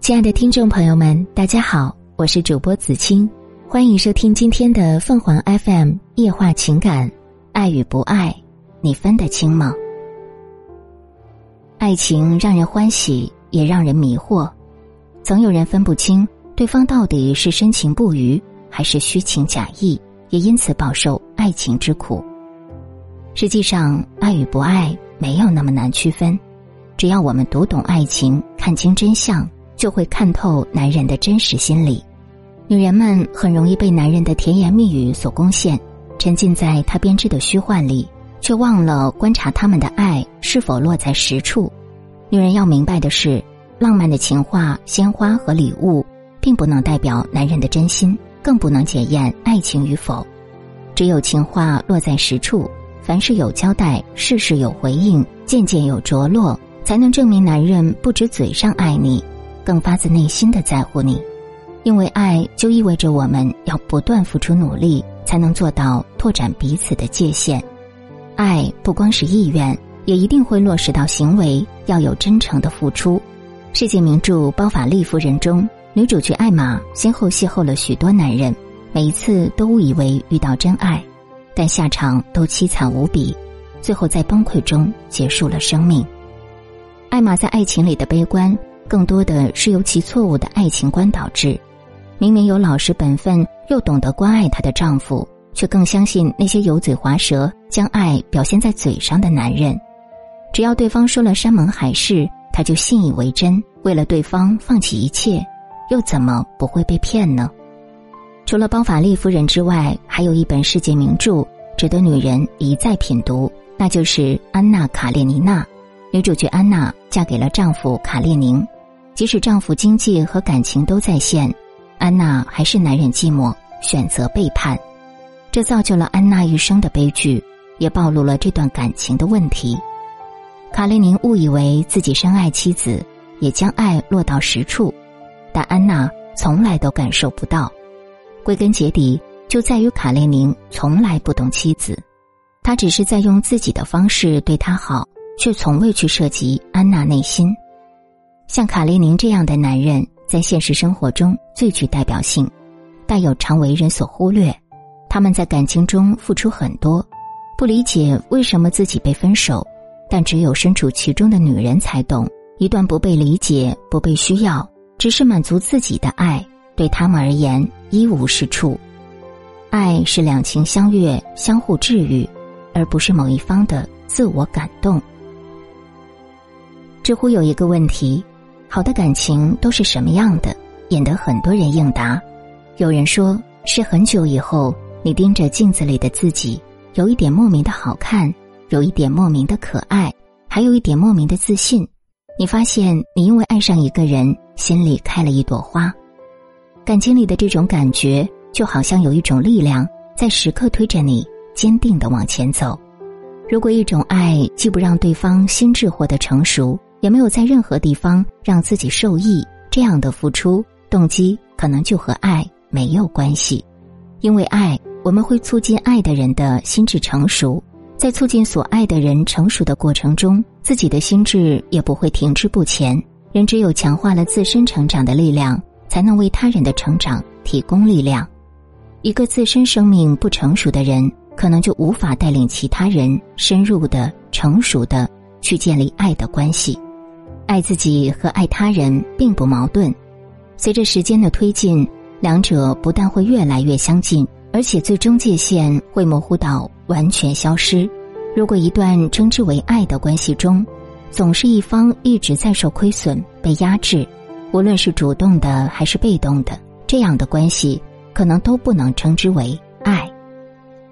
亲爱的听众朋友们，大家好，我是主播子清，欢迎收听今天的凤凰 FM 夜话情感，爱与不爱，你分得清吗？爱情让人欢喜，也让人迷惑，总有人分不清对方到底是深情不渝还是虚情假意，也因此饱受爱情之苦。实际上，爱与不爱没有那么难区分，只要我们读懂爱情，看清真相。就会看透男人的真实心理，女人们很容易被男人的甜言蜜语所攻陷，沉浸在他编织的虚幻里，却忘了观察他们的爱是否落在实处。女人要明白的是，浪漫的情话、鲜花和礼物，并不能代表男人的真心，更不能检验爱情与否。只有情话落在实处，凡事有交代，事事有回应，件件有着落，才能证明男人不止嘴上爱你。更发自内心的在乎你，因为爱就意味着我们要不断付出努力，才能做到拓展彼此的界限。爱不光是意愿，也一定会落实到行为，要有真诚的付出。世界名著《包法利夫人》中，女主角艾玛先后邂逅了许多男人，每一次都误以为遇到真爱，但下场都凄惨无比，最后在崩溃中结束了生命。艾玛在爱情里的悲观。更多的是由其错误的爱情观导致，明明有老实本分又懂得关爱她的丈夫，却更相信那些油嘴滑舌、将爱表现在嘴上的男人。只要对方说了山盟海誓，她就信以为真，为了对方放弃一切，又怎么不会被骗呢？除了《包法利夫人》之外，还有一本世界名著值得女人一再品读，那就是《安娜·卡列尼娜》。女主角安娜嫁给了丈夫卡列宁。即使丈夫经济和感情都在线，安娜还是男人寂寞，选择背叛，这造就了安娜一生的悲剧，也暴露了这段感情的问题。卡列宁误以为自己深爱妻子，也将爱落到实处，但安娜从来都感受不到。归根结底，就在于卡列宁从来不懂妻子，他只是在用自己的方式对她好，却从未去涉及安娜内心。像卡列宁这样的男人，在现实生活中最具代表性，但又常为人所忽略。他们在感情中付出很多，不理解为什么自己被分手，但只有身处其中的女人才懂：一段不被理解、不被需要，只是满足自己的爱，对他们而言一无是处。爱是两情相悦、相互治愈，而不是某一方的自我感动。知乎有一个问题。好的感情都是什么样的？引得很多人应答。有人说是很久以后，你盯着镜子里的自己，有一点莫名的好看，有一点莫名的可爱，还有一点莫名的自信。你发现你因为爱上一个人，心里开了一朵花。感情里的这种感觉，就好像有一种力量在时刻推着你坚定的往前走。如果一种爱既不让对方心智获得成熟，也没有在任何地方让自己受益，这样的付出动机可能就和爱没有关系。因为爱，我们会促进爱的人的心智成熟，在促进所爱的人成熟的过程中，自己的心智也不会停滞不前。人只有强化了自身成长的力量，才能为他人的成长提供力量。一个自身生命不成熟的人，可能就无法带领其他人深入的、成熟的去建立爱的关系。爱自己和爱他人并不矛盾，随着时间的推进，两者不但会越来越相近，而且最终界限会模糊到完全消失。如果一段称之为爱的关系中，总是一方一直在受亏损、被压制，无论是主动的还是被动的，这样的关系可能都不能称之为爱。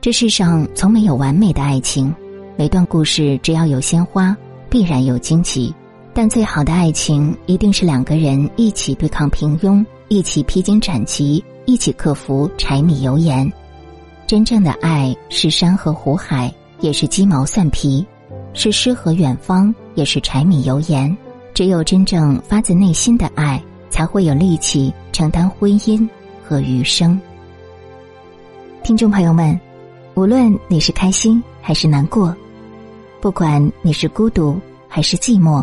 这世上从没有完美的爱情，每段故事只要有鲜花，必然有荆棘。但最好的爱情一定是两个人一起对抗平庸，一起披荆斩棘，一起克服柴米油盐。真正的爱是山河湖海，也是鸡毛蒜皮；是诗和远方，也是柴米油盐。只有真正发自内心的爱，才会有力气承担婚姻和余生。听众朋友们，无论你是开心还是难过，不管你是孤独还是寂寞。